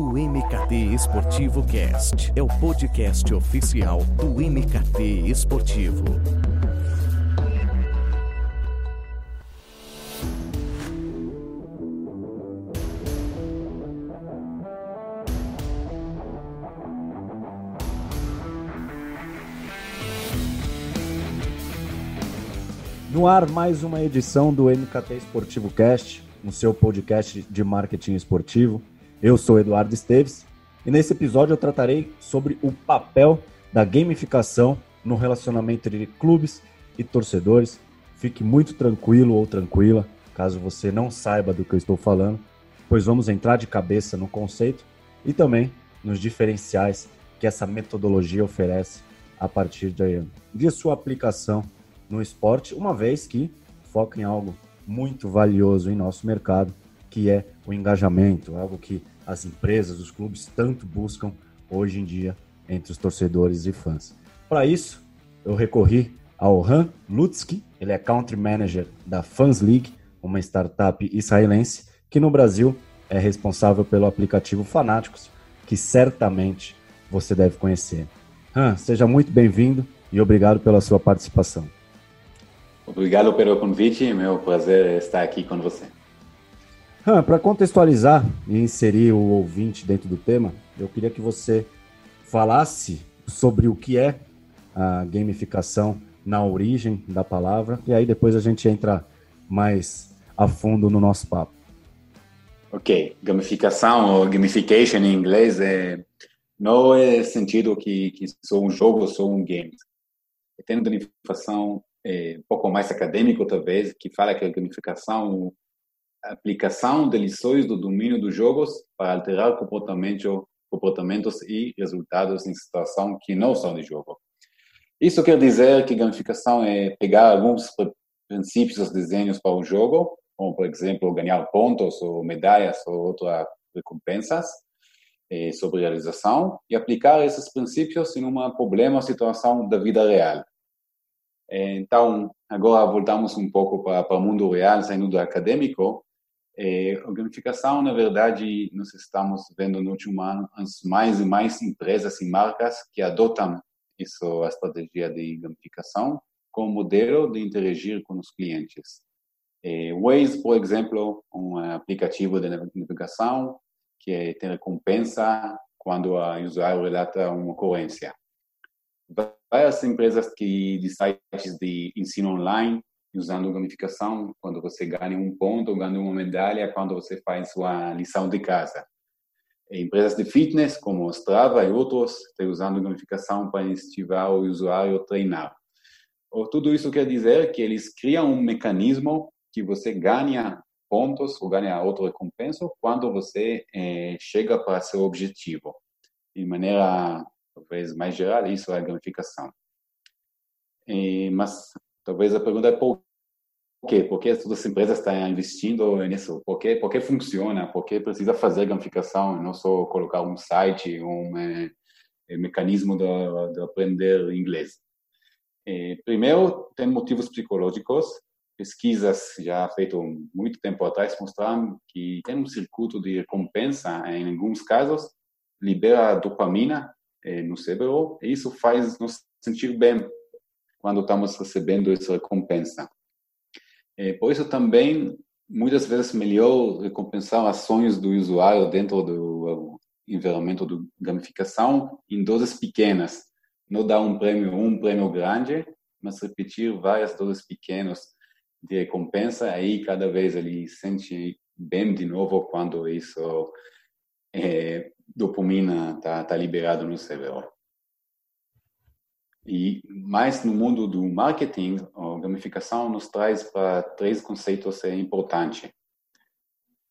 O MKT Esportivo Cast é o podcast oficial do MKT Esportivo. No ar, mais uma edição do MKT Esportivo Cast, no seu podcast de marketing esportivo. Eu sou Eduardo Esteves e nesse episódio eu tratarei sobre o papel da gamificação no relacionamento entre clubes e torcedores. Fique muito tranquilo ou tranquila, caso você não saiba do que eu estou falando, pois vamos entrar de cabeça no conceito e também nos diferenciais que essa metodologia oferece a partir de, sua aplicação no esporte, uma vez que foca em algo muito valioso em nosso mercado, que é o engajamento, algo que as empresas, os clubes tanto buscam hoje em dia entre os torcedores e fãs. Para isso, eu recorri ao Han Lutsky, ele é Country Manager da Fans League, uma startup israelense que no Brasil é responsável pelo aplicativo Fanáticos, que certamente você deve conhecer. Han, seja muito bem-vindo e obrigado pela sua participação. Obrigado pelo convite, é meu prazer estar aqui com você. Para contextualizar e inserir o ouvinte dentro do tema, eu queria que você falasse sobre o que é a gamificação na origem da palavra, e aí depois a gente entra mais a fundo no nosso papo. Ok, gamificação ou gamification em inglês é não é sentido que, que sou um jogo, sou um game. Tem gamificação é, um pouco mais acadêmico, talvez, que fala que a gamificação aplicação de lições do domínio dos jogos para alterar comportamento, comportamentos e resultados em situação que não são de jogo. Isso quer dizer que gamificação é pegar alguns princípios dos desenhos para o jogo, como, por exemplo, ganhar pontos ou medalhas ou outras recompensas eh, sobre realização, e aplicar esses princípios em um problema ou situação da vida real. Então, agora voltamos um pouco para, para o mundo real, saindo do acadêmico. É, a gamificação, na verdade, nós estamos vendo no último ano mais e mais empresas e marcas que adotam isso, a estratégia de gamificação como modelo de interagir com os clientes. É, Waze, por exemplo, um aplicativo de navegação que tem recompensa quando o usuário relata uma ocorrência várias empresas que de sites de ensino online usando gamificação, quando você ganha um ponto, ganha uma medalha quando você faz sua lição de casa. Empresas de fitness, como Strava e outros, estão usando gamificação para incentivar o usuário a treinar. Tudo isso quer dizer que eles criam um mecanismo que você ganha pontos ou ganha outra recompensa quando você eh, chega para seu objetivo. De maneira talvez mais geral, isso é a gamificação. E, mas talvez a pergunta é por quê? Por que as empresas estão investindo nisso? Por que, por funciona? Por que precisa fazer gamificação e não só colocar um site, um é, mecanismo de, de, aprender inglês? E, primeiro, tem motivos psicológicos. Pesquisas já feitas muito tempo atrás mostraram que tem um circuito de recompensa, em alguns casos, libera dopamina, eh, no cérebro, e isso faz nos sentir bem quando estamos recebendo essa recompensa. Eh, por isso também, muitas vezes, melhor recompensar ações do usuário dentro do environmento de gamificação em doses pequenas. Não dar um prêmio, um prêmio grande, mas repetir várias doses pequenas de recompensa, aí cada vez ele sente bem de novo quando isso é, dopamina está tá liberado no cérebro. E mais no mundo do marketing, a gamificação nos traz para três conceitos importantes.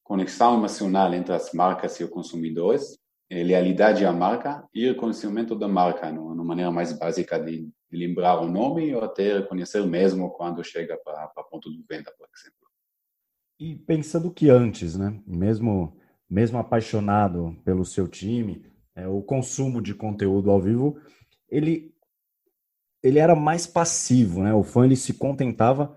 Conexão emocional entre as marcas e os consumidores, lealidade à marca e reconhecimento da marca, numa maneira mais básica de, lembrar o nome ou até reconhecer mesmo quando chega para ponto de venda, por exemplo. E pensando que antes, né, mesmo mesmo apaixonado pelo seu time, é, o consumo de conteúdo ao vivo, ele, ele era mais passivo, né? O fã ele se contentava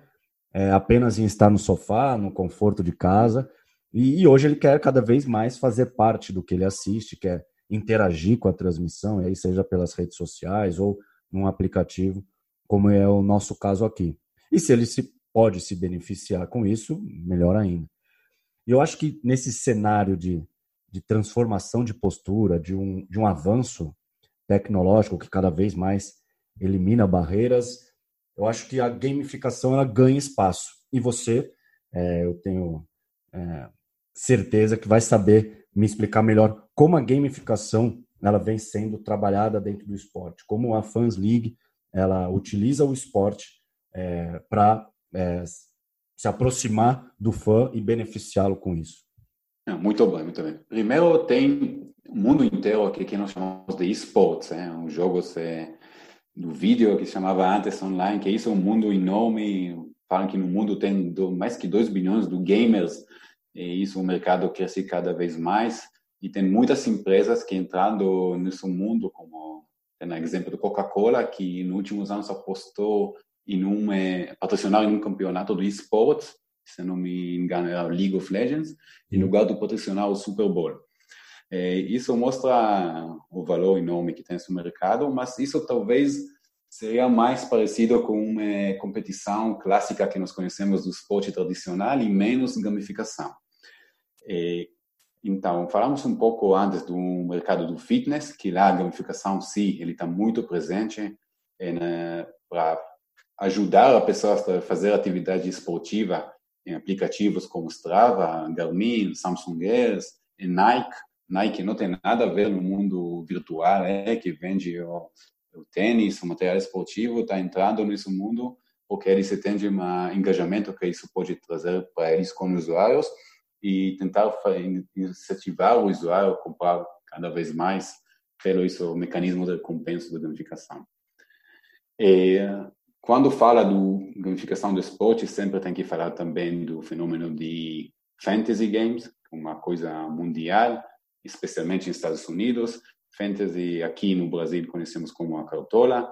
é, apenas em estar no sofá, no conforto de casa, E, e, hoje ele quer cada vez mais fazer parte do que ele assiste, quer interagir com a transmissão, e aí seja pelas redes sociais ou num aplicativo, como é o nosso caso aqui. E se ele se pode se beneficiar com isso, melhor ainda. E eu acho que nesse cenário de, de transformação de postura, de um, de um avanço tecnológico que cada vez mais elimina barreiras, eu acho que a gamificação ela ganha espaço. E você, é, eu tenho é, certeza que vai saber me explicar melhor como a gamificação ela vem sendo trabalhada dentro do esporte, como a Fans League ela utiliza o esporte é, para é, se aproximar do fã e beneficiá-lo com isso. Muito bem, muito bem. Primeiro tem o mundo inteiro aqui que nós chamamos de esportes, né? os jogos é, do vídeo que chamava antes online, que isso é um mundo enorme. Falam que no mundo tem mais que 2 bilhões de gamers e isso o mercado cresce cada vez mais e tem muitas empresas que entrando nesse mundo, como tem o exemplo do Coca-Cola, que nos últimos anos apostou em um é, patrocinar em um campeonato de esportes, se não me engano era League of Legends, em lugar de patrocinar o Super Bowl. É, isso mostra o valor enorme que tem esse mercado, mas isso talvez seria mais parecido com uma competição clássica que nós conhecemos do esporte tradicional e menos gamificação. É, então, falamos um pouco antes do mercado do fitness, que lá a gamificação, sim, ele está muito presente é, para ajudar a pessoa a fazer atividade esportiva em aplicativos como Strava, Garmin, Samsung Gears, Nike. Nike não tem nada a ver no mundo virtual, é que vende o, o tênis, o material esportivo, está entrando nesse mundo porque eles entendem um engajamento que isso pode trazer para eles como usuários e tentar incentivar o usuário a comprar cada vez mais pelo isso mecanismo de recompensa da gamificação. E, quando fala do gamificação do esporte, sempre tem que falar também do fenômeno de fantasy games, uma coisa mundial, especialmente nos Estados Unidos. Fantasy aqui no Brasil conhecemos como a cartola.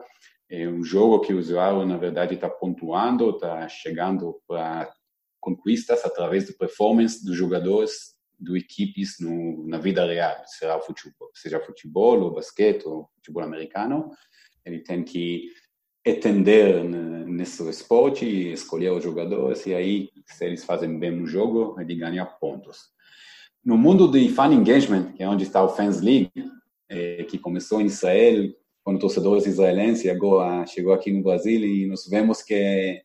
É um jogo que o usuário, na verdade, está pontuando, está chegando para conquistas através da performance dos jogadores do equipes no, na vida real, seja futebol, seja futebol ou basquete ou futebol americano, ele tem que entender nesse esporte escolher os jogadores e aí se eles fazem bem no jogo ele ganha pontos. No mundo de fan engagement, que é onde está o Fans League, é, que começou em Israel com torcedores israelenses agora chegou aqui no Brasil e nós vemos que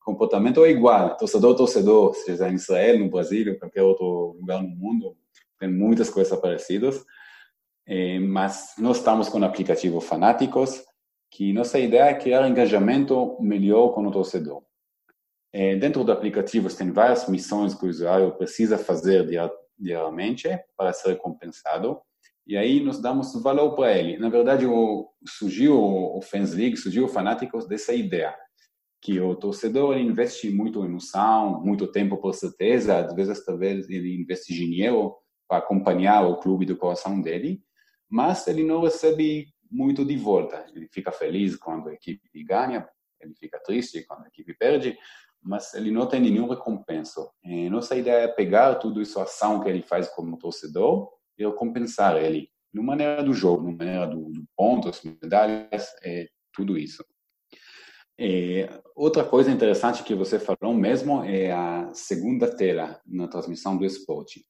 comportamento é igual, torcedor, torcedor, seja em Israel, no Brasil, ou qualquer outro lugar no mundo, tem muitas coisas parecidas, é, mas nós estamos com aplicativos fanáticos, que nossa ideia é criar engajamento melhor com o torcedor. É, dentro do aplicativo tem várias missões que o usuário precisa fazer diariamente para ser recompensado, e aí nós damos valor para ele. Na verdade, o, surgiu o Fans League, surgiu o Fanáticos dessa ideia que o torcedor investe muito emoção, muito tempo por certeza, às vezes talvez ele investe dinheiro para acompanhar o clube do coração dele, mas ele não recebe muito de volta. Ele fica feliz quando a equipe ganha, ele fica triste quando a equipe perde, mas ele não tem nenhuma recompensa. E nossa ideia é pegar tudo isso, a ação que ele faz como torcedor, e recompensar ele, de maneira do jogo, de maneira do, do pontos, medalhas, é, tudo isso. É, outra coisa interessante que você falou mesmo é a segunda tela na transmissão do esporte,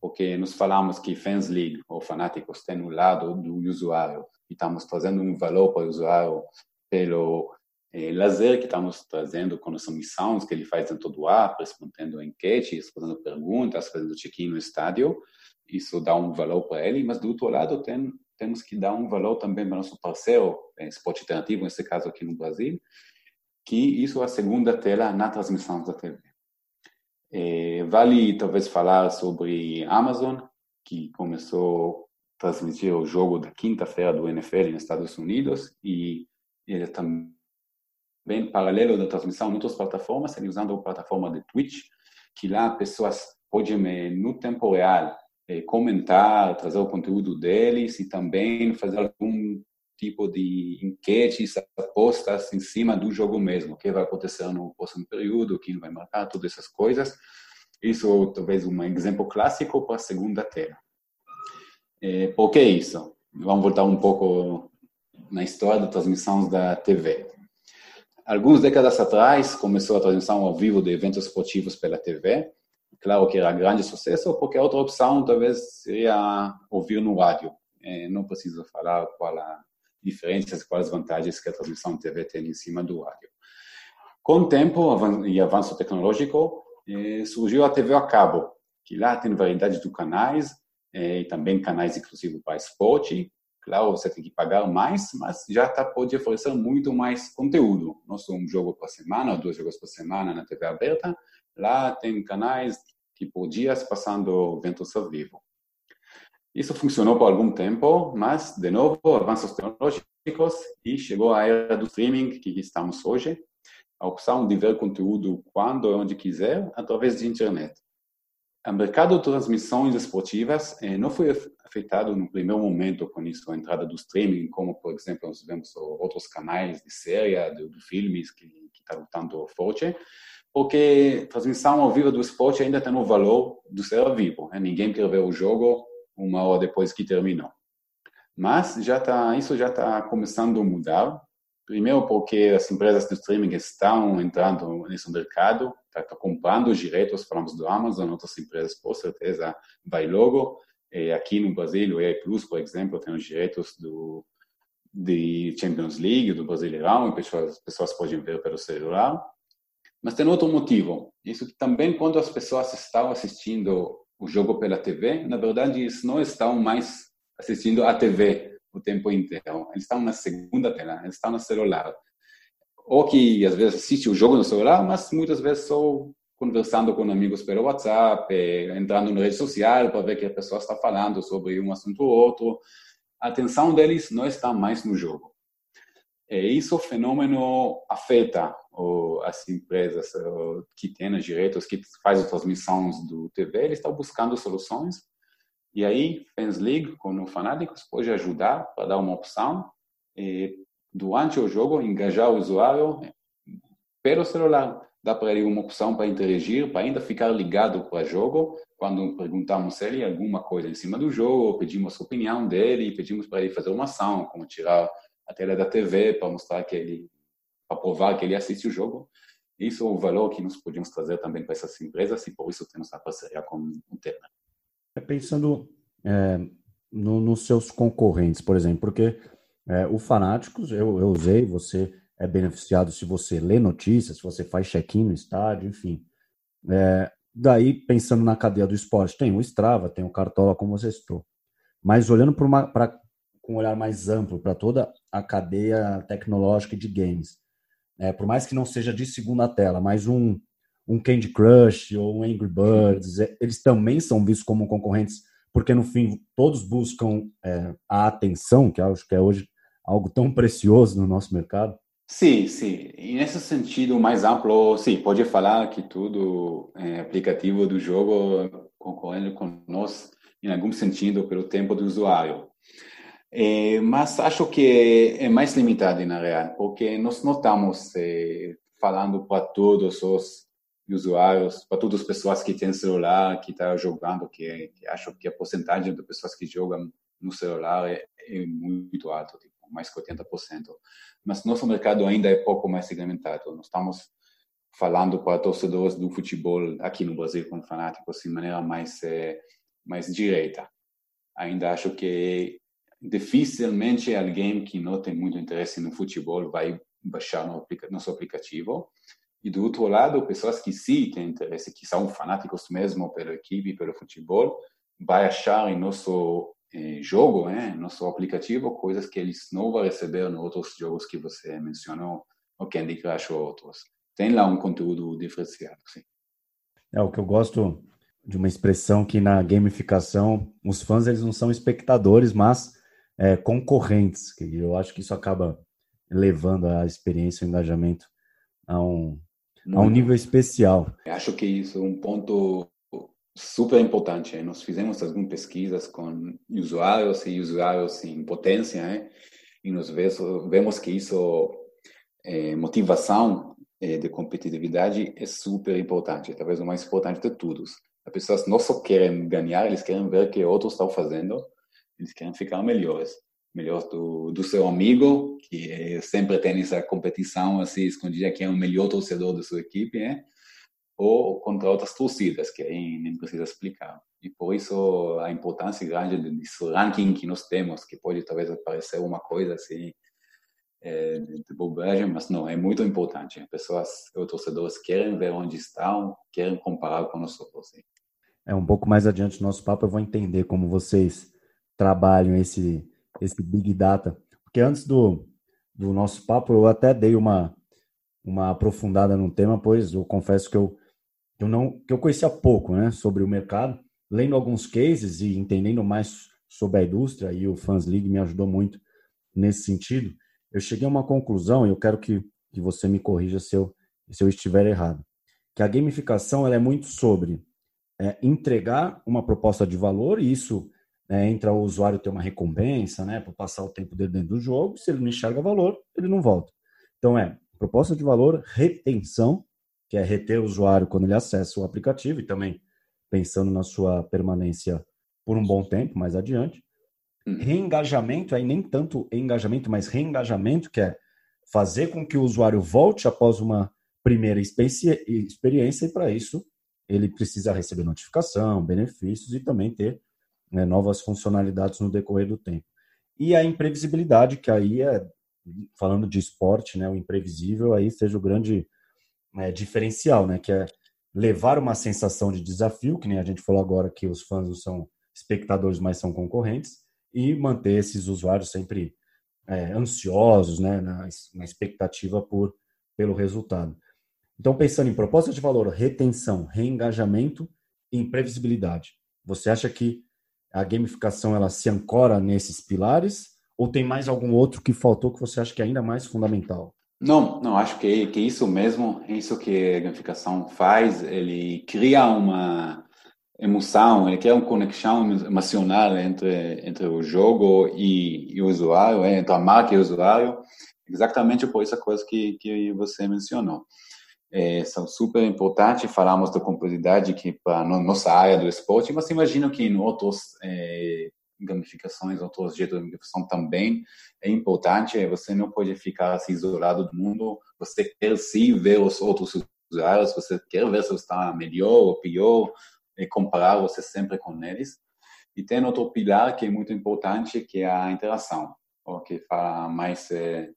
porque nós falamos que Fans League ou Fanáticos tem o lado do usuário e estamos trazendo um valor para o usuário pelo é, lazer que estamos trazendo com as missões que ele faz dentro do app, respondendo enquetes, fazendo perguntas, fazendo check-in no estádio. Isso dá um valor para ele, mas do outro lado tem, temos que dar um valor também para nosso parceiro, é, esporte alternativo, nesse caso aqui no Brasil, que isso é a segunda tela na transmissão da TV. É, vale talvez falar sobre Amazon, que começou a transmitir o jogo da quinta-feira do NFL nos Estados Unidos e ele também paralelo da transmissão em outras plataformas, ele usando a plataforma de Twitch, que lá pessoas podem no tempo real eh, comentar, trazer o conteúdo deles e também fazer algum tipo de enquetes, apostas em cima do jogo mesmo, o que vai acontecer no próximo período, quem vai marcar, todas essas coisas. Isso talvez um exemplo clássico para a segunda tela. É, por que isso? Vamos voltar um pouco na história da transmissão da TV. Algumas décadas atrás começou a transmissão ao vivo de eventos esportivos pela TV. Claro que era grande sucesso, porque a outra opção talvez seria ouvir no rádio. É, não preciso falar qual a diferença, quais as vantagens que a transmissão TV tem em cima do rádio. Com o tempo e avanço tecnológico, eh, surgiu a TV a cabo, que lá tem variedade de canais, eh, e também canais inclusive para esporte. Claro, você tem que pagar mais, mas já tá, pode oferecer muito mais conteúdo. Só um jogo por semana, ou dois jogos por semana na TV aberta. Lá tem canais tipo dias passando eventos ao vivo. Isso funcionou por algum tempo, mas, de novo, avanços tecnológicos e chegou a era do streaming que estamos hoje, a opção de ver conteúdo quando e onde quiser, através de internet. O mercado de transmissões esportivas eh, não foi afetado no primeiro momento com isso, a entrada do streaming, como, por exemplo, nós vemos outros canais de série, de, de filmes que estão tá lutando forte, porque transmissão ao vivo do esporte ainda tem o valor do ser vivo. Né? Ninguém quer ver o jogo uma hora depois que terminou. Mas já tá, isso já está começando a mudar. Primeiro porque as empresas de streaming estão entrando nesse mercado, estão tá, comprando os direitos, falamos do Amazon, outras empresas com certeza vai logo. E aqui no Brasil, o EA Plus, por exemplo, tem os direitos do de Champions League, do Brasileirão, e pessoas, pessoas podem ver pelo celular. Mas tem outro motivo. Isso também quando as pessoas estão assistindo o jogo pela TV, na verdade eles não estão mais assistindo a TV o tempo inteiro. Eles estão na segunda tela, eles estão no celular. Ou que às vezes assiste o jogo no celular, mas muitas vezes só conversando com amigos pelo WhatsApp, entrando na rede social para ver que a pessoa está falando sobre um assunto ou outro. A atenção deles não está mais no jogo. E isso o fenômeno afeta as empresas que têm os direitos, que fazem transmissões do TV, eles estão buscando soluções e aí, Fans League, com o Fanáticos, pode ajudar para dar uma opção durante o jogo, engajar o usuário pelo celular. Dá para ele uma opção para interagir, para ainda ficar ligado para o jogo. Quando perguntamos ele alguma coisa em cima do jogo, pedimos a opinião dele, pedimos para ele fazer uma ação, como tirar a tela da TV para mostrar que ele, para provar que ele assiste o jogo. Isso é o valor que nós podemos trazer também para essas empresas e por isso temos a parceria com o Terna. É pensando é, no, nos seus concorrentes, por exemplo, porque é, o Fanáticos eu, eu usei, você é beneficiado se você lê notícias, se você faz check-in no estádio, enfim. É, daí, pensando na cadeia do esporte, tem o Strava, tem o Cartola, como você citou. Mas olhando para com um olhar mais amplo para toda a cadeia tecnológica de games, é, por mais que não seja de segunda tela, mas um, um Candy Crush ou um Angry Birds, é, eles também são vistos como concorrentes, porque no fim todos buscam é, a atenção, que acho que é hoje algo tão precioso no nosso mercado. Sim, sim. E nesse sentido mais amplo, sim, pode falar que tudo é aplicativo do jogo concorrendo com nós em algum sentido pelo tempo do usuário. É, mas acho que é mais limitado na real, porque nós não estamos é, falando para todos os usuários, para todas as pessoas que têm celular, que estão tá jogando, que, que acho que a porcentagem de pessoas que jogam no celular é, é muito alta, tipo, mais que 80%. Mas nosso mercado ainda é pouco mais segmentado. Nós estamos falando para torcedores do futebol aqui no Brasil, com fanáticos, de maneira mais, é, mais direita. Ainda acho que dificilmente alguém que não tem muito interesse no futebol vai baixar nosso aplicativo e do outro lado, pessoas que sim têm interesse, que são fanáticos mesmo pela equipe, pelo futebol, vai achar em nosso eh, jogo, né, nosso aplicativo, coisas que eles não vão receber nos outros jogos que você mencionou, o Candy Crush ou outros. Tem lá um conteúdo diferenciado, sim. É o que eu gosto de uma expressão que na gamificação os fãs eles não são espectadores, mas é, concorrentes. Que eu acho que isso acaba levando a experiência, o engajamento a um, a um nível especial. Acho que isso é um ponto super importante. Né? Nós fizemos algumas pesquisas com usuários e usuários em potência, né? e nós vemos que isso é motivação é, de competitividade é super importante, talvez o mais importante de todos. As pessoas não só querem ganhar, eles querem ver o que outros estão fazendo, eles querem ficar melhores. Melhor do, do seu amigo, que sempre tem essa competição assim escondida, que é o melhor torcedor da sua equipe, né? Ou contra outras torcidas, que aí nem precisa explicar. E por isso a importância grande desse ranking que nós temos, que pode talvez parecer uma coisa assim, é, de bobagem, mas não, é muito importante. As pessoas, os torcedores querem ver onde estão, querem comparar com nós outros. É um pouco mais adiante do nosso papo, eu vou entender como vocês trabalham esse, esse Big Data. Porque antes do, do nosso papo, eu até dei uma, uma aprofundada no tema, pois eu confesso que eu, eu não que eu conhecia pouco né, sobre o mercado, lendo alguns cases e entendendo mais sobre a indústria, e o Fans League me ajudou muito nesse sentido eu cheguei a uma conclusão e eu quero que, que você me corrija se eu, se eu estiver errado. Que a gamificação ela é muito sobre é, entregar uma proposta de valor e isso é, entra o usuário ter uma recompensa, né, para passar o tempo dele dentro do jogo. Se ele não enxerga valor, ele não volta. Então é proposta de valor, retenção, que é reter o usuário quando ele acessa o aplicativo e também pensando na sua permanência por um bom tempo mais adiante. Uhum. Reengajamento, aí nem tanto engajamento, mas reengajamento, que é fazer com que o usuário volte após uma primeira experiência, e para isso ele precisa receber notificação, benefícios e também ter né, novas funcionalidades no decorrer do tempo. E a imprevisibilidade, que aí é, falando de esporte, né, o imprevisível aí seja o grande né, diferencial, né, que é levar uma sensação de desafio, que nem a gente falou agora que os fãs não são espectadores, mas são concorrentes, e manter esses usuários sempre é, ansiosos, né, na, na expectativa por, pelo resultado. Então, pensando em proposta de valor, retenção, reengajamento e imprevisibilidade, você acha que a gamificação ela se ancora nesses pilares ou tem mais algum outro que faltou que você acha que é ainda mais fundamental? Não, não, acho que, que isso mesmo, isso que a gamificação faz, ele cria uma, emoção, ele quer uma conexão emocional entre entre o jogo e, e o usuário, é, entre a marca e o usuário, exatamente por essa coisa que que você mencionou. É, são super importantes, falamos da complexidade que para nossa área do esporte, mas imagino que em outros é, gamificações, outros jeitos de gamificação também é importante, você não pode ficar assim, isolado do mundo, você quer sim ver os outros usuários, você quer ver se está melhor ou pior, e comparar você sempre com eles. E tem outro pilar que é muito importante, que é a interação, ou que fala mais é,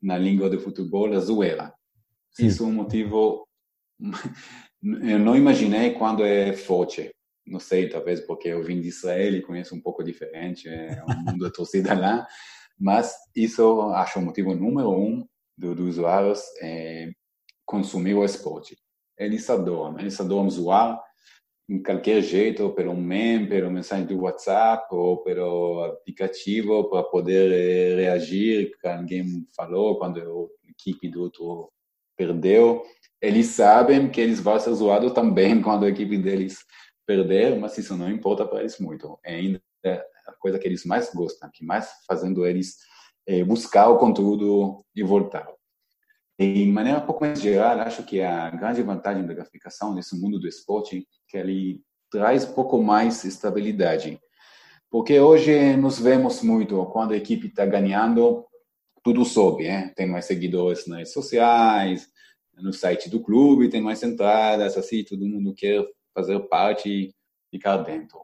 na língua do futebol, a zoeira. Sim. Isso é um motivo eu não imaginei quando é forte. Não sei, talvez porque eu vim de Israel e conheço um pouco diferente, é mundo de torcida lá. Mas isso acho o motivo número um dos do usuários é consumir o esporte. Eles adoram, eles adoram zoar, em qualquer jeito, pelo meme, pela mensagem do WhatsApp ou pelo aplicativo para poder eh, reagir quando alguém falou, quando a equipe do outro perdeu. Eles sabem que eles vão ser zoados também quando a equipe deles perder, mas isso não importa para eles muito. É ainda a coisa que eles mais gostam, que mais fazendo eles é, buscar o conteúdo e voltar. De maneira um pouco mais geral, acho que a grande vantagem da gamificação nesse mundo do esporte é que ele traz pouco mais estabilidade. Porque hoje nos vemos muito, quando a equipe está ganhando, tudo sobe, né? tem mais seguidores nas redes sociais, no site do clube, tem mais entradas, assim, todo mundo quer fazer parte e ficar dentro.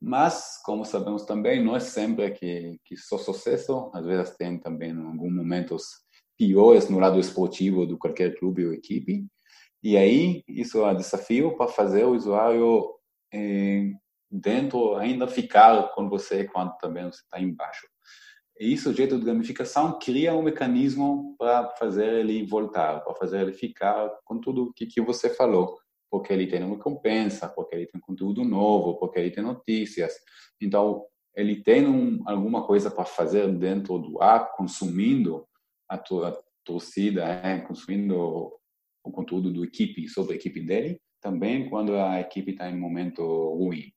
Mas, como sabemos também, não é sempre que, que só sucesso, às vezes tem também, alguns momentos, piores no lado esportivo de qualquer clube ou equipe. E aí, isso é um desafio para fazer o usuário eh, dentro ainda ficar com você quando também você está embaixo. E isso, o jeito de gamificação, cria um mecanismo para fazer ele voltar, para fazer ele ficar com tudo que, que você falou. Porque ele tem uma recompensa, porque ele tem conteúdo novo, porque ele tem notícias. Então, ele tem um, alguma coisa para fazer dentro do ar, consumindo a, tua, torcida é, consumindo o conteúdo do equipe sobre a equipe dele, também quando a equipe está em um momento ruim.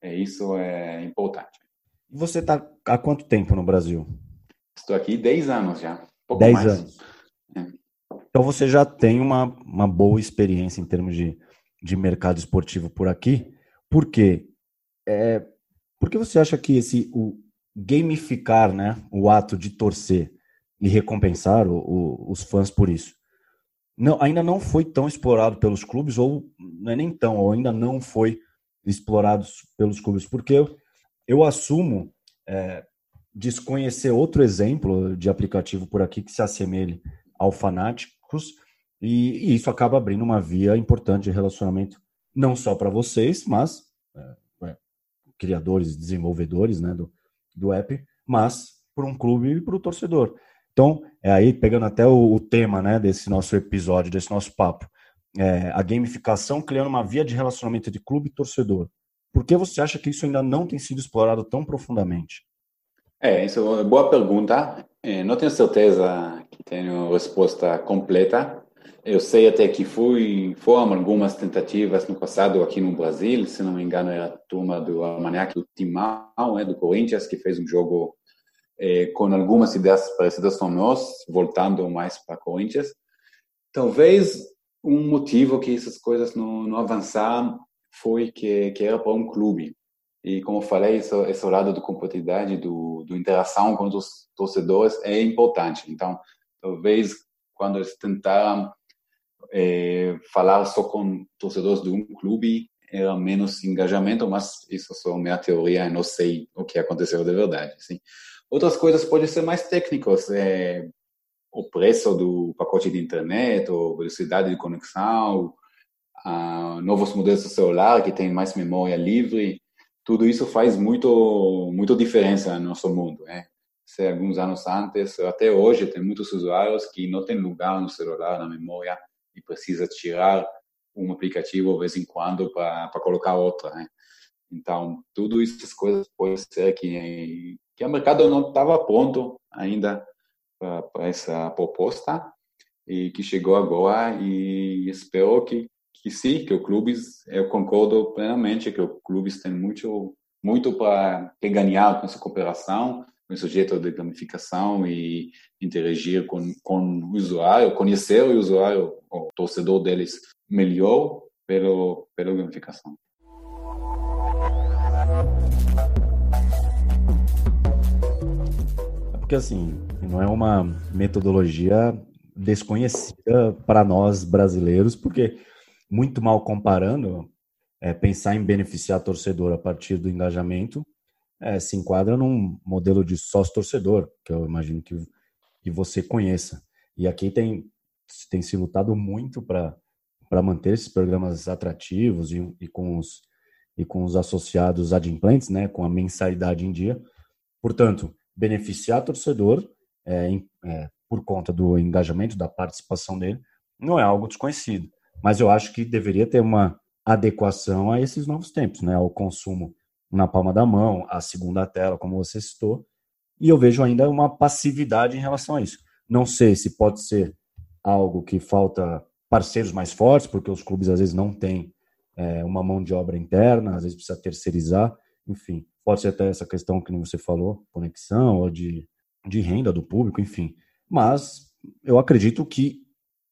É, isso é importante. Você está há quanto tempo no Brasil? Estou aqui 10 anos já. 10 anos. É. Então você já tem uma, uma boa experiência em termos de, de mercado esportivo por aqui. Por quê? É, por que você acha que esse o gamificar né, o ato de torcer e recompensar o, o, os fãs por isso não, ainda não foi tão explorado pelos clubes, ou não é nem tão, ou ainda não foi explorado pelos clubes, porque eu, eu assumo é, desconhecer outro exemplo de aplicativo por aqui que se assemelhe ao E, e isso acaba abrindo uma via importante de relacionamento, não só para vocês, mas é, é, criadores, desenvolvedores né, do, do app, mas para um clube e para o torcedor. Então, é aí pegando até o, o, tema né, desse nosso episódio, desse nosso papo, é, a gamificação criando uma via de relacionamento de clube e torcedor. Por que você acha que isso ainda não tem sido explorado tão profundamente? É, isso é uma boa pergunta. É, não tenho certeza que tenho resposta completa. Eu sei até que fui, foram algumas tentativas no passado aqui no Brasil, se não me engano, era a turma do Armaniac do Timão, é, do Corinthians, que fez um jogo é, com algumas ideias parecidas com nós, voltando mais para Corinthians. Talvez um motivo que essas coisas não, não avançaram foi que, que era para um clube. E como falei, esse, esse lado de competitividade, do, do interação com os torcedores é importante. Então, talvez quando eles tentaram é, falar só com torcedores de um clube, era menos engajamento, mas isso é só minha teoria, eu não sei o que aconteceu de verdade. Sim. Outras coisas podem ser mais técnicas, é, o preço do pacote de internet, ou velocidade de conexão, novos modelos de celular que têm mais memória livre, tudo isso faz muito muito diferença no nosso mundo, né? Se alguns anos antes, até hoje, tem muitos usuários que não têm lugar no celular, na memória, e precisa tirar um aplicativo de vez em quando para colocar outra, né? Então, tudo essas coisas pode ser que que o mercado não estava pronto ainda para essa proposta e que chegou agora e espero que que sim, que o clubes, eu concordo plenamente que o clubes tem muito muito para ganhar com essa cooperação, com esse jeito de gamificação e interagir com, com o usuário, conhecer o usuário, o torcedor deles melhor pelo, pela gamificação. porque assim, não é uma metodologia desconhecida para nós brasileiros, porque muito mal comparando, é, pensar em beneficiar torcedor a partir do engajamento é, se enquadra num modelo de sócio-torcedor, que eu imagino que, que você conheça. E aqui tem, tem se lutado muito para manter esses programas atrativos e, e, com os, e com os associados adimplentes, né, com a mensalidade em dia. Portanto, beneficiar torcedor é, é, por conta do engajamento, da participação dele, não é algo desconhecido. Mas eu acho que deveria ter uma adequação a esses novos tempos, né? Ao consumo na palma da mão, a segunda tela, como você citou, e eu vejo ainda uma passividade em relação a isso. Não sei se pode ser algo que falta parceiros mais fortes, porque os clubes às vezes não têm é, uma mão de obra interna, às vezes precisa terceirizar, enfim. Pode ser até essa questão que você falou, conexão ou de, de renda do público, enfim. Mas eu acredito que,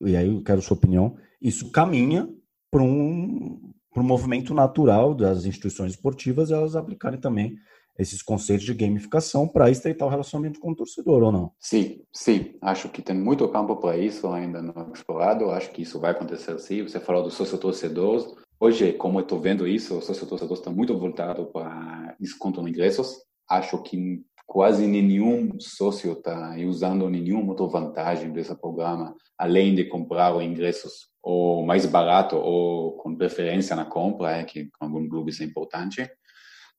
e aí eu quero sua opinião, isso caminha para um, um movimento natural das instituições esportivas elas aplicarem também esses conceitos de gamificação para estreitar o relacionamento com o torcedor, ou não? Sim, sim. Acho que tem muito campo para isso ainda não explorado. Acho que isso vai acontecer sim. Você falou dos sócio-torcedores. Hoje, como eu estou vendo isso, o sócio-torcedor está muito voltado para desconto em ingressos. Acho que quase nenhum sócio está usando nenhuma outra vantagem desse programa, além de comprar os ingressos ou mais barato ou com preferência na compra, é, que com algum clube isso é importante.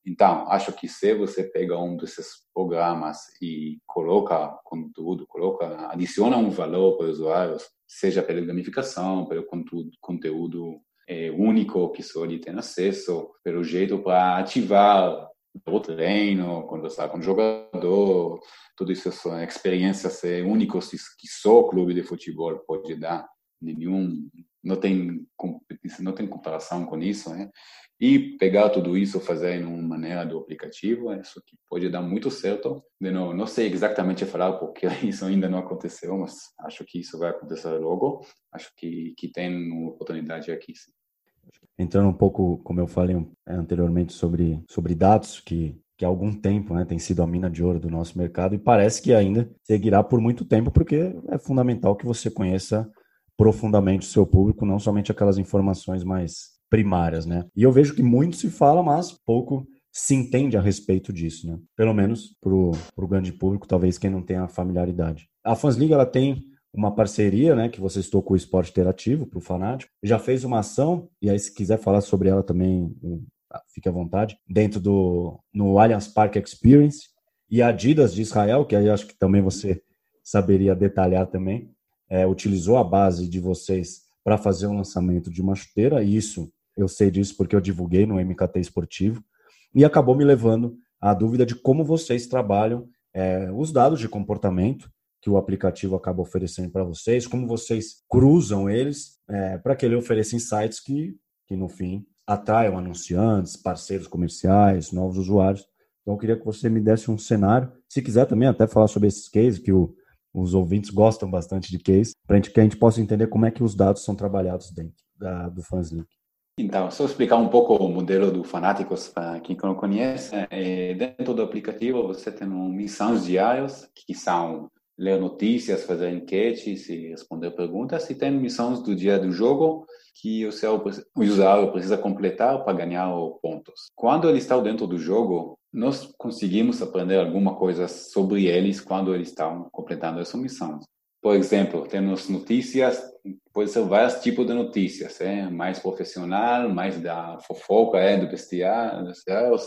Então, acho que se você pega um desses programas e coloca conteúdo, coloca, adiciona um valor para os usuários, seja pela gamificação, pelo conteúdo, conteúdo é, único que só ele tem acesso, pelo jeito para ativar o treino, conversar com o jogador, tudo isso são experiências é, únicas que só o clube de futebol pode dar. Nenhum, não tem não tem comparação com isso, né? e pegar tudo isso fazer em uma maneira do aplicativo, isso que pode dar muito certo. De novo, não sei exatamente falar porque isso ainda não aconteceu, mas acho que isso vai acontecer logo. Acho que, que tem uma oportunidade aqui. Sim. Entrando um pouco, como eu falei anteriormente, sobre, sobre dados, que, que há algum tempo né, tem sido a mina de ouro do nosso mercado e parece que ainda seguirá por muito tempo, porque é fundamental que você conheça profundamente o seu público, não somente aquelas informações mais primárias, né? E eu vejo que muito se fala, mas pouco se entende a respeito disso, né? Pelo menos para o grande público, talvez quem não tenha familiaridade. A Fans League, ela tem uma parceria, né, que você estou com o Esporte Interativo, para o Fanático. Já fez uma ação, e aí se quiser falar sobre ela também, fique à vontade, dentro do no Allianz Park Experience. E a Adidas de Israel, que aí acho que também você saberia detalhar também, é, utilizou a base de vocês para fazer o lançamento de uma chuteira, isso eu sei disso porque eu divulguei no MKT Esportivo, e acabou me levando à dúvida de como vocês trabalham é, os dados de comportamento que o aplicativo acaba oferecendo para vocês, como vocês cruzam eles é, para que ele ofereça insights que, que, no fim, atraiam anunciantes, parceiros comerciais, novos usuários. Então, eu queria que você me desse um cenário. Se quiser também até falar sobre esses cases, que o, os ouvintes gostam bastante de case, para que a gente possa entender como é que os dados são trabalhados dentro da, do FansLink. Então, só explicar um pouco o modelo do Fanáticos para quem não conhece. É, dentro do aplicativo, você tem missões diárias, que são ler notícias, fazer enquetes e responder perguntas. E tem missões do dia do jogo que o, seu, usuário precisa completar para ganhar pontos. Quando ele está dentro do jogo, nós conseguimos aprender alguma coisa sobre eles quando eles estão completando essa missão. Por exemplo, temos notícias, pode ser vários tipos de notícias, é? mais profissional, mais da fofoca, é? do vestiário,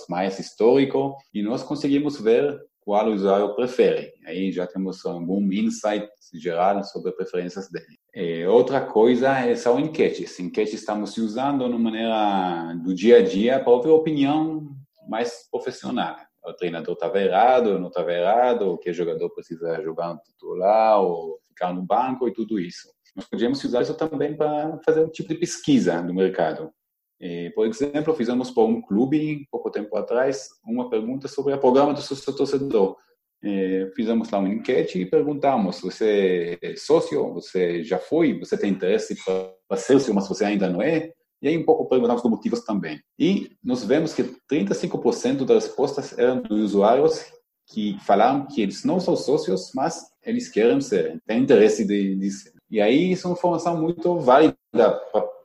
mais histórico, e nós conseguimos ver qual o usuário prefere. Aí já temos algum insight geral sobre as preferências dele. E outra coisa é, são enquetes. Enquetes estamos usando de maneira do dia a dia para ouvir opinião mais profissional. O treinador estava errado, não estava errado, o que jogador precisa jogar no titular ou ficar no banco e tudo isso. Nós podíamos usar isso também para fazer um tipo de pesquisa do mercado. E, por exemplo, fizemos para um clube, pouco tempo atrás, uma pergunta sobre o programa do seu torcedor. E, fizemos lá uma enquete e perguntamos: você é sócio? Você já foi? Você tem interesse para ser mas você ainda não é? E aí um pouco perguntamos os motivos também. E nós vemos que 35% das respostas eram dos usuários que falaram que eles não são sócios, mas eles querem ser, têm interesse de, de ser. E aí isso é uma informação muito válida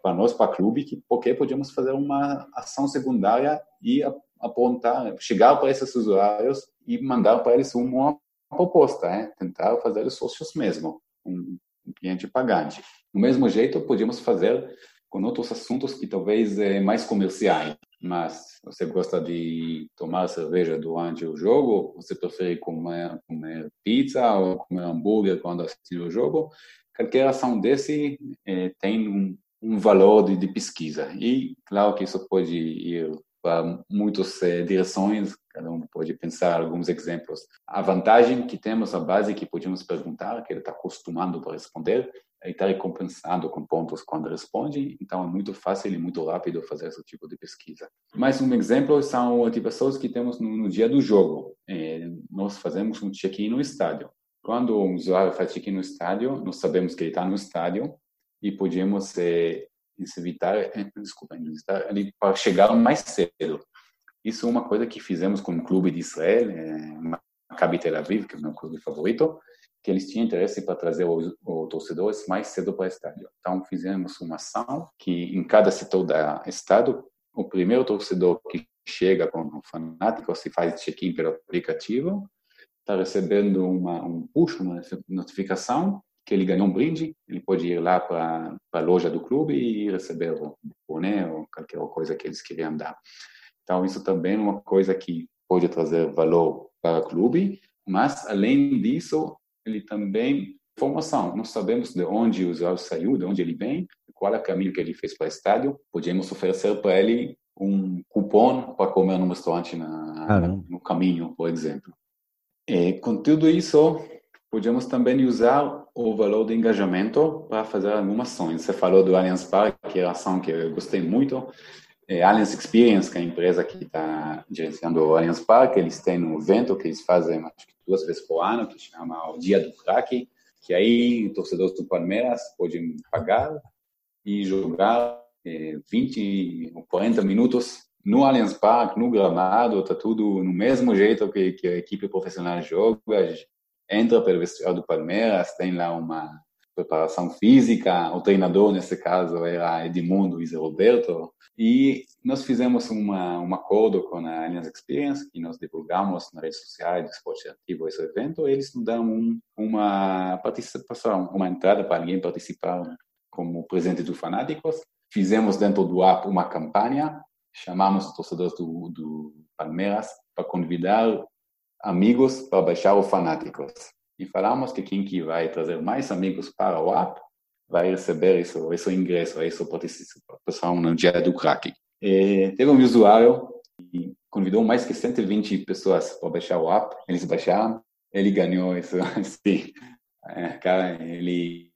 para nós, para o clube, que, porque podíamos fazer uma ação secundária e apontar, chegar para esses usuários e mandar para eles uma proposta, né? tentar fazer os sócios mesmo, um cliente pagante. Do mesmo jeito, podíamos fazer com outros assuntos que talvez é mais comerciais. Mas você gosta de tomar cerveja durante o jogo? Você prefere comer, comer pizza ou comer hambúrguer quando assiste o jogo? Qualquer ação desse é, tem um, um valor de, de, pesquisa. E claro que isso pode ir para muitas é, direções, cada um pode pensar alguns exemplos. A vantagem que temos, a base que podemos perguntar, que ele está acostumado para responder, está recompensado com pontos quando responde, então é muito fácil e muito rápido fazer esse tipo de pesquisa. Mais um exemplo são pessoas que temos no, no dia do jogo. É, nós fazemos um check-in no estádio. Quando o usuário faz check-in no estádio, nós sabemos que ele está no estádio e podemos é, evitar, é, desculpa, ali para chegar mais cedo. Isso é uma coisa que fizemos com o clube de Israel, é, Maccabi Tel Aviv, que é o meu clube favorito, que eles tinham interesse para trazer os, torcedores mais cedo para o estádio. Então, fizemos uma ação que, em cada setor do estado, o primeiro torcedor que chega com o fanático, se faz check-in pelo aplicativo, está recebendo uma, um push, uma notificação que ele ganhou um brinde, ele pode ir lá para a loja do clube e receber o boné ou qualquer coisa que eles queriam dar. Então, isso também é uma coisa que pode trazer valor para o clube, mas, além disso, ele também formação. Nós sabemos de onde o usuário saiu, de onde ele vem, qual é o caminho que ele fez para o estádio. Podemos oferecer para ele um cupom para comer no restaurante na, no caminho, por exemplo. E, com tudo isso, podemos também usar o valor de engajamento para fazer algumas ações. Você falou do Allianz Parque, que é a ação que eu gostei muito. É, Allianz Experience, que é a empresa que está gerenciando o Allianz Parque, eles têm um evento que eles fazem acho que duas vezes por ano, que chama o Dia do Crack, que aí torcedores do Palmeiras podem pagar e jogar é, 20 ou 40 minutos no Allianz Parque, no gramado, tá tudo no mesmo jeito que, que a equipe profissional joga, entra pelo vestiário do Palmeiras, tem lá uma preparação física, o treinador nesse caso era Edmundo e Zé Roberto, e nós fizemos uma, um acordo com a Allianz Experience, que nós divulgamos nas redes sociais do Esporte Ativo esse evento, eles nos dão um, uma participação, uma entrada para alguém participar como presente do Fanáticos. Fizemos dentro do app uma campanha, chamamos os torcedores do, do Palmeiras para convidar amigos para baixar o Fanáticos. E falamos que quem que vai trazer mais amigos para o app vai receber isso, esse ingresso, essa participação no dia do crack. E teve um usuário que convidou mais que 120 pessoas para baixar o app, eles baixaram, ele ganhou isso, assim, é, cara, ele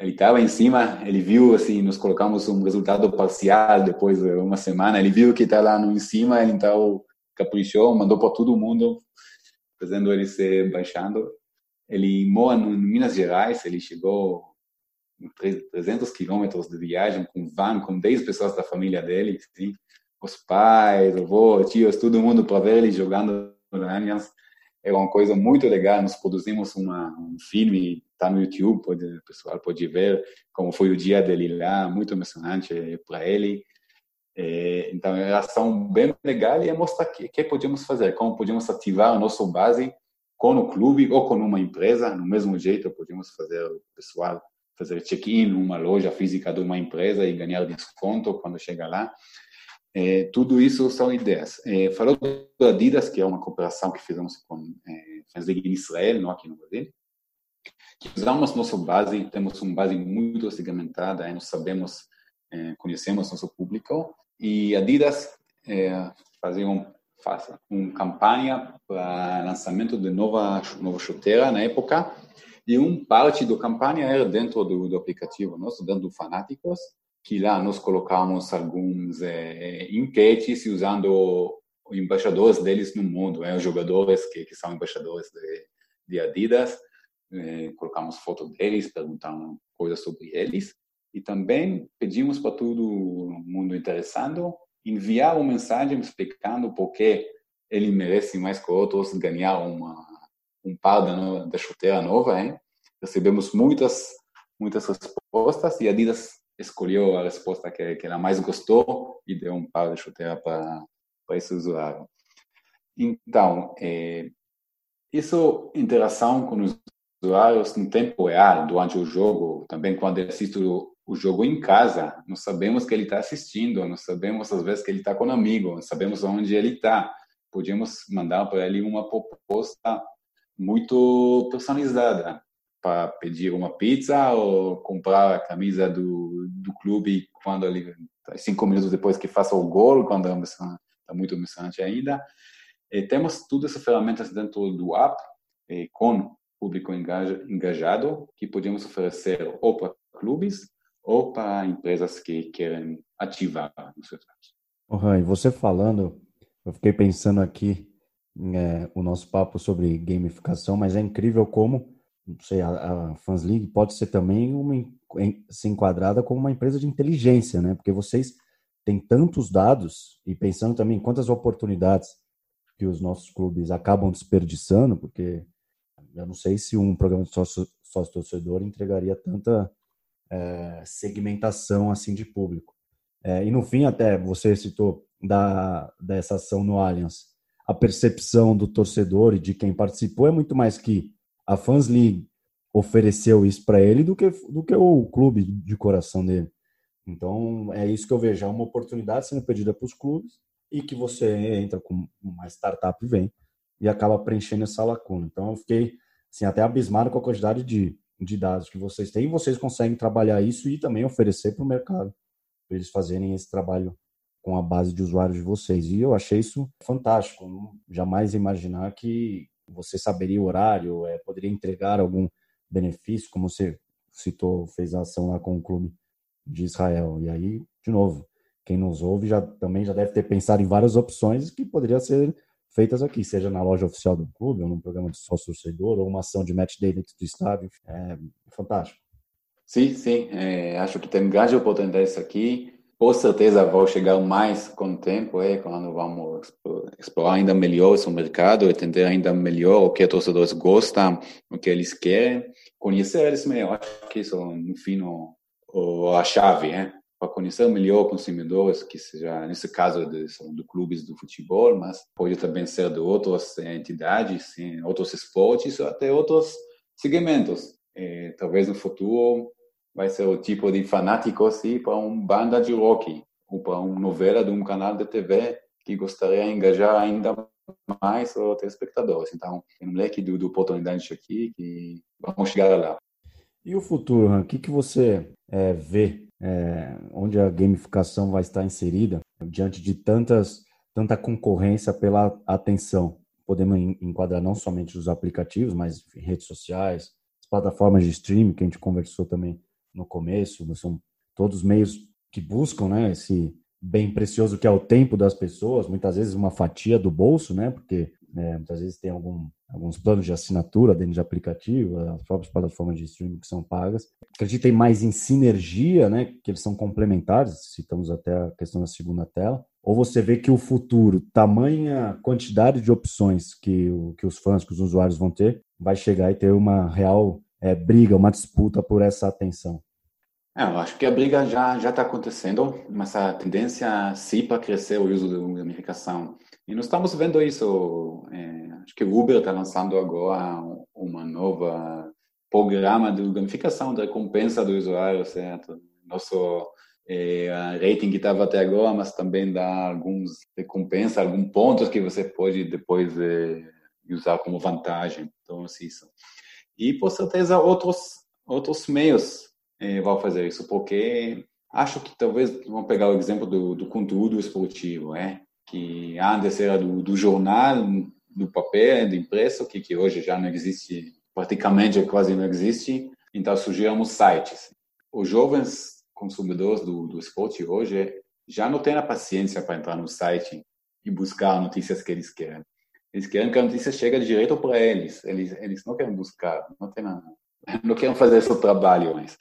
ele estava em cima, ele viu assim, nós colocamos um resultado parcial depois de uma semana, ele viu que está lá no em cima, ele então caprichou, mandou para todo mundo, fazendo ele ser baixando. Ele mora em Minas Gerais, ele chegou 300 quilômetros de viagem com van, com 10 pessoas da família dele, os pais, avô, tios, todo mundo para ver ele jogando na Allianz. É uma coisa muito legal. Nós produzimos uma, um filme, está no YouTube, pode, o pessoal pode ver como foi o dia dele lá, muito emocionante para ele. É, então, é ação bem legal e é mostrar o que, que podemos fazer, como podemos ativar a nossa base com o clube ou com uma empresa, no mesmo jeito podemos fazer o pessoal fazer check-in numa loja física de uma empresa e ganhar desconto quando chega lá. É, tudo isso são ideias. É, falou do Adidas, que é uma cooperação que fizemos com é, em Israel, não aqui no Brasil. Que usamos nossa base, temos uma base muito segmentada, nós sabemos, é, conhecemos nosso público. E Adidas é, fazia um, faz uma campanha para lançamento de nova, nova chuteira na época, e um parte da campanha era dentro do, do aplicativo nosso, dentro do Fanáticos, que lá nós colocamos alguns é, enquetes usando embaixadores deles no mundo, é, os jogadores que, que são embaixadores de, de Adidas, é, colocamos foto deles, perguntamos coisas sobre eles, e também pedimos para todo mundo interessado enviar uma mensagem explicando por que ele merece mais que outros ganhar uma um par da, da chuteira nova, hein? Recebemos muitas, muitas respostas e a Adidas escolheu a resposta que, que ela mais gostou e deu um par de chuteira para, esse usuário. Então, é, isso, interação com os usuários no tempo real, durante o jogo, também quando ele assiste o, jogo em casa, nós sabemos que ele está assistindo, nós sabemos às vezes que ele está com um amigo, nós sabemos onde ele está. Podíamos mandar para ele uma proposta muito personalizada para pedir uma pizza ou comprar a camisa do, do clube quando ele cinco minutos depois que faça o gol quando está muito emocionante ainda e temos todas essas ferramentas dentro do app com público engajado que podemos oferecer ou para clubes ou para empresas que querem ativar no seu trabalho. Oh, e você falando, eu fiquei pensando aqui é, o nosso papo sobre gamificação, mas é incrível como, não sei, a, a Fans League pode ser também uma se enquadrada como uma empresa de inteligência, né? Porque vocês têm tantos dados e pensando também em quantas oportunidades que os nossos clubes acabam desperdiçando, porque eu não sei se um programa de sócio, sócio torcedor entregaria tanta é, segmentação assim de público. É, e no fim, até você citou da, dessa ação no Allianz, a percepção do torcedor e de quem participou é muito mais que a Fans League ofereceu isso para ele do que, do que o clube de coração dele. Então, é isso que eu vejo, é uma oportunidade sendo pedida para os clubes e que você entra com uma startup e vem e acaba preenchendo essa lacuna. Então, eu fiquei assim, até abismado com a quantidade de, de dados que vocês têm vocês conseguem trabalhar isso e também oferecer para o mercado, para eles fazerem esse trabalho com a base de usuários de vocês. E eu achei isso fantástico. Não, jamais imaginar que você saberia o horário, é, poderia entregar algum benefício, como você citou, fez a ação lá com o clube de Israel. E aí, de novo, quem nos ouve já também já deve ter pensado em várias opções que poderiam ser feitas aqui, seja na loja oficial do clube, ou num programa de sócio torcedor, ou uma ação de match day dentro do estádio. É fantástico. Sim, sim. É, acho que tem grande oportunidade aqui. Com certeza vão chegar mais com o tempo, é, quando vamos explorar ainda melhor esse mercado, entender ainda melhor o que os torcedores gostam, o que eles querem, conhecer eles melhor. Acho que isso, no fim, o, a chave, é para conhecer melhor consumidores, que seja, nesse caso, de, de clubes do futebol, mas pode também ser de outras entidades, outros esportes, até outros segmentos. É, talvez no futuro vai ser o tipo de fanático assim, para uma banda de rock, ou para uma novela de um canal de TV que gostaria de engajar ainda mais os telespectadores. Então, tem um leque de, de oportunidades aqui que vamos chegar lá. E o futuro, o que, que você é, vê é, onde a gamificação vai estar inserida diante de tantas, tanta concorrência pela atenção? Podemos enquadrar não somente os aplicativos, mas redes sociais, as plataformas de streaming que a gente conversou também no começo, são todos meios que buscam né, esse bem precioso que é o tempo das pessoas, muitas vezes uma fatia do bolso, né, porque né, muitas vezes tem algum, alguns planos de assinatura dentro de aplicativo, as próprias plataformas de streaming que são pagas. Acreditem mais em sinergia, né, que eles são complementares, citamos até a questão da segunda tela, ou você vê que o futuro, tamanha quantidade de opções que, o, que os fãs, que os usuários vão ter, vai chegar e ter uma real é, briga, uma disputa por essa atenção? É, eu acho que a briga já já está acontecendo, mas a tendência sim para crescer o uso da gamificação. E nós estamos vendo isso. É, acho que o Uber está lançando agora uma nova programa de gamificação, de recompensa do usuário, certo? Nosso é, rating que estava até agora, mas também dá alguns recompensa, alguns pontos que você pode depois é, usar como vantagem. Então, assim, isso e, por certeza, outros, outros meios eh, vão fazer isso, porque acho que talvez, vamos pegar o exemplo do, do conteúdo esportivo, é? que antes era do, do jornal, do papel, do impresso, que, que hoje já não existe, praticamente quase não existe, então surgiram os sites. Os jovens consumidores do, do esporte hoje já não têm a paciência para entrar no site e buscar notícias que eles querem. Eles querem que a notícia chegue direto para eles. Eles, eles não querem buscar, não tem nada. Não querem fazer esse trabalho mais.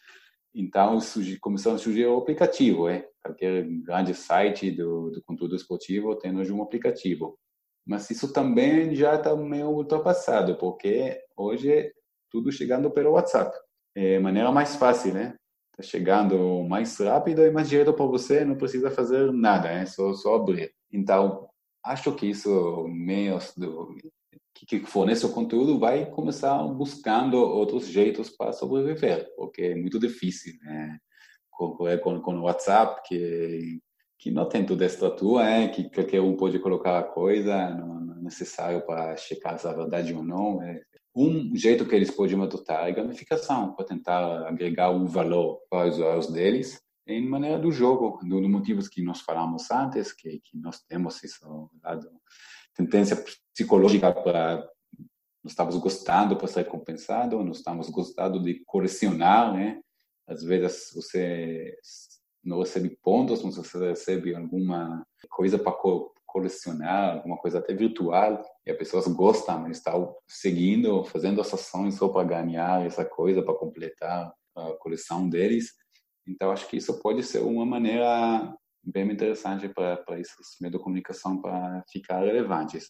Então, começou a surgir o aplicativo, é? Qualquer grande site do, do conteúdo esportivo tem hoje um aplicativo. Mas isso também já está meio ultrapassado, porque hoje é tudo chegando pelo WhatsApp. É maneira mais fácil, né? Está chegando mais rápido e mais direto para você, não precisa fazer nada, é só, só abrir. Então, acho que isso, meios do, que, fornece o conteúdo, vai começar buscando outros jeitos para sobreviver, porque é muito difícil, né? Concorrer com, com o WhatsApp, que, que não tem toda a estrutura, é, que qualquer um pode colocar a coisa, não é necessário para checar se é verdade ou não. É. Um jeito que eles podem adotar é gamificação, para tentar agregar um valor para os usuários deles, em maneira do jogo, dos do motivos que nós falamos antes, que, que nós temos lado tendência psicológica para nós estamos gostando para ser compensado, nós estamos gostando de colecionar, né? Às vezes você não recebe pontos, mas você recebe alguma coisa para co colecionar, alguma coisa até virtual, e as pessoas gostam, estão seguindo, fazendo as ações só para ganhar essa coisa, para completar a coleção deles. Então, acho que isso pode ser uma maneira bem interessante para esses meios de comunicação para ficar relevantes.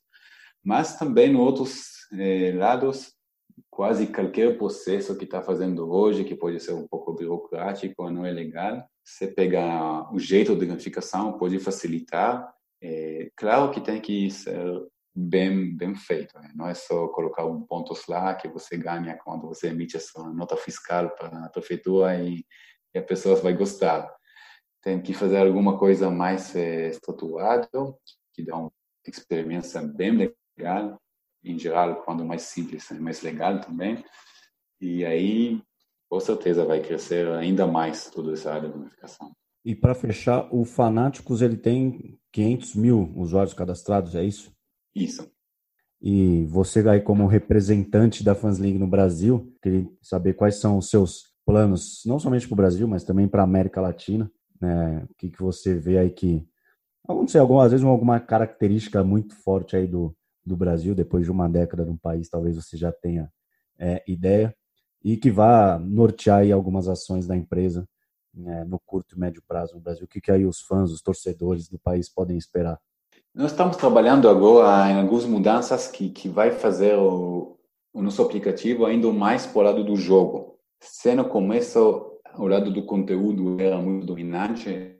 Mas também, outros eh, lados, quase qualquer processo que está fazendo hoje, que pode ser um pouco burocrático, não é legal, você pega o jeito de gamificação, pode facilitar. É, claro que tem que ser bem bem feito. Né? Não é só colocar um ponto lá que você ganha quando você emite a sua nota fiscal para a prefeitura e e a pessoa vai gostar. Tem que fazer alguma coisa mais é, estruturada, que dá uma experiência bem legal. Em geral, quando mais simples, é mais legal também. E aí, com certeza, vai crescer ainda mais toda essa área de gamificação. E para fechar, o Fanáticos ele tem 500 mil usuários cadastrados, é isso? Isso. E você aí como representante da Fans League no Brasil, queria saber quais são os seus planos, não somente para o Brasil, mas também para a América Latina, né? O que, que você vê aí que, não sei, algumas vezes alguma característica muito forte aí do, do Brasil, depois de uma década no país, talvez você já tenha é, ideia, e que vá nortear algumas ações da empresa né, no curto e médio prazo no Brasil. O que, que aí os fãs, os torcedores do país podem esperar? Nós estamos trabalhando agora em algumas mudanças que, que vai fazer o, o nosso aplicativo ainda mais para o lado do jogo. Se no começo o lado do conteúdo era muito dominante,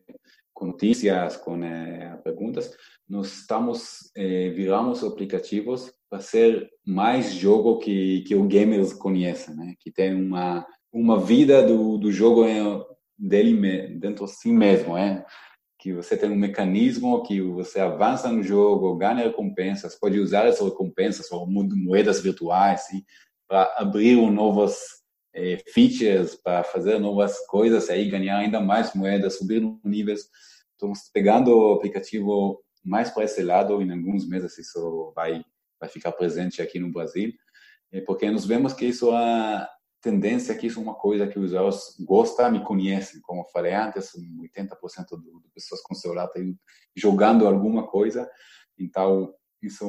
com notícias, com é, perguntas, nós estamos eh, viramos aplicativos para ser mais jogo que que o gamers conhece, né? Que tem uma uma vida do, do jogo dele dentro de si mesmo, é que você tem um mecanismo que você avança no jogo, ganha recompensas, pode usar essas recompensas ou moedas virtuais para abrir novos eh, features, para fazer novas coisas, aí ganhar ainda mais moedas, subir no níveis. Estamos pegando o aplicativo mais para esse lado, em alguns meses isso vai vai ficar presente aqui no Brasil, eh, porque nós vemos que isso é tendência que isso é uma coisa que os usuários gostam e conhecem. Como eu falei antes, 80% de pessoas com celular estão jogando alguma coisa. Então, isso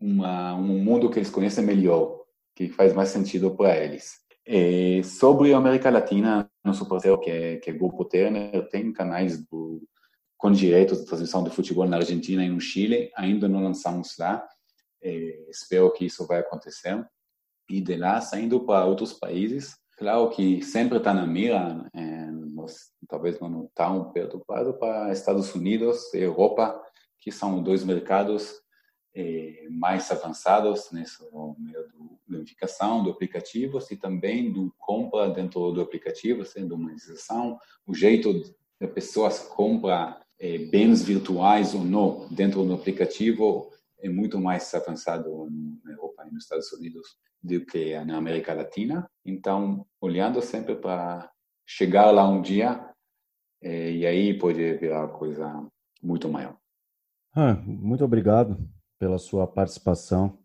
é uma, um mundo que eles conhecem melhor, que faz mais sentido para eles. E sobre a América Latina, nosso parceiro, que é, que é Grupo Turner, tem canais do, com direitos de transmissão de futebol na Argentina e no Chile. Ainda não lançamos lá. espero que isso vai acontecer e de lá saindo para outros países. Claro que sempre está na mira, é, nós, talvez não tão preocupado para Estados Unidos e Europa, que são dois mercados é, mais avançados nesse meio do gamificação do aplicativo e também do compra dentro do aplicativo, sendo uma monetização, o jeito de pessoas comprar é, bens virtuais ou não dentro do aplicativo é muito mais avançado na Europa e nos Estados Unidos do que na América Latina. Então, olhando sempre para chegar lá um dia é, e aí pode virar coisa muito maior. Ah, muito obrigado pela sua participação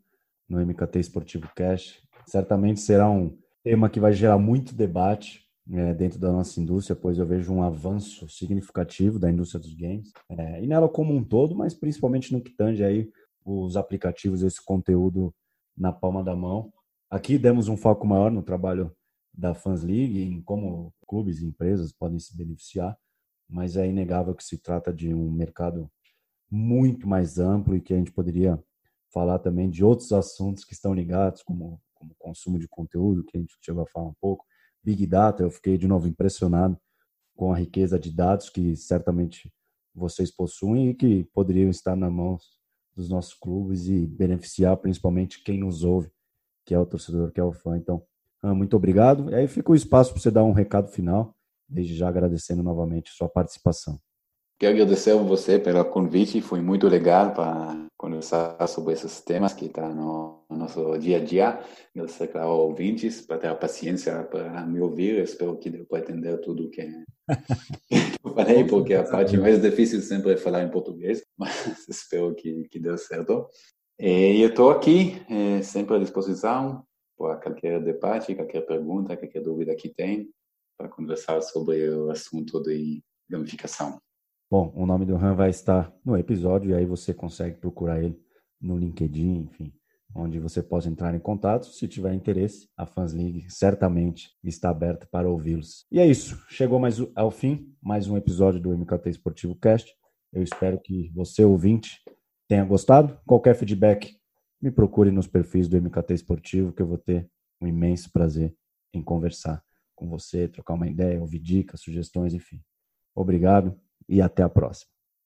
no MKT Esportivo Cash. Certamente será um tema que vai gerar muito debate é, dentro da nossa indústria, pois eu vejo um avanço significativo da indústria dos games, é, e nela como um todo, mas principalmente no que tange aí os aplicativos, esse conteúdo na palma da mão. Aqui demos um foco maior no trabalho da Fans League, em como clubes e empresas podem se beneficiar, mas é inegável que se trata de um mercado muito mais amplo e que a gente poderia falar também de outros assuntos que estão ligados, como, como consumo de conteúdo, que a gente chegou a falar um pouco, Big Data, eu fiquei de novo impressionado com a riqueza de dados que certamente vocês possuem e que poderiam estar na mão dos nossos clubes e beneficiar principalmente quem nos ouve, que é o torcedor, que é o fã. Então, muito obrigado. E aí fica o espaço para você dar um recado final, desde já agradecendo novamente sua participação. Quero agradecer a você pelo convite, foi muito legal para conversar sobre esses temas que estão tá no, no, nosso dia a dia. Agradecer, claro, aos ouvintes por ter a paciência para me ouvir. Espero que deu para entender tudo que eu falei, porque a parte mais difícil sempre é falar em português, mas espero que, que deu certo. E eu estou aqui, é, sempre à disposição para qualquer debate, qualquer pergunta, qualquer dúvida que tem, para conversar sobre o assunto de gamificação. Bom, o nome do Han vai estar no episódio e aí você consegue procurar ele no LinkedIn, enfim, onde você possa entrar em contato. Se tiver interesse, a Fans League certamente está aberta para ouvi-los. E é isso. Chegou mais ao fim, mais um episódio do MKT Esportivo Cast. Eu espero que você, ouvinte, tenha gostado. Qualquer feedback, me procure nos perfis do MKT Esportivo, que eu vou ter um imenso prazer em conversar com você, trocar uma ideia, ouvir dicas, sugestões, enfim. Obrigado e até a próxima.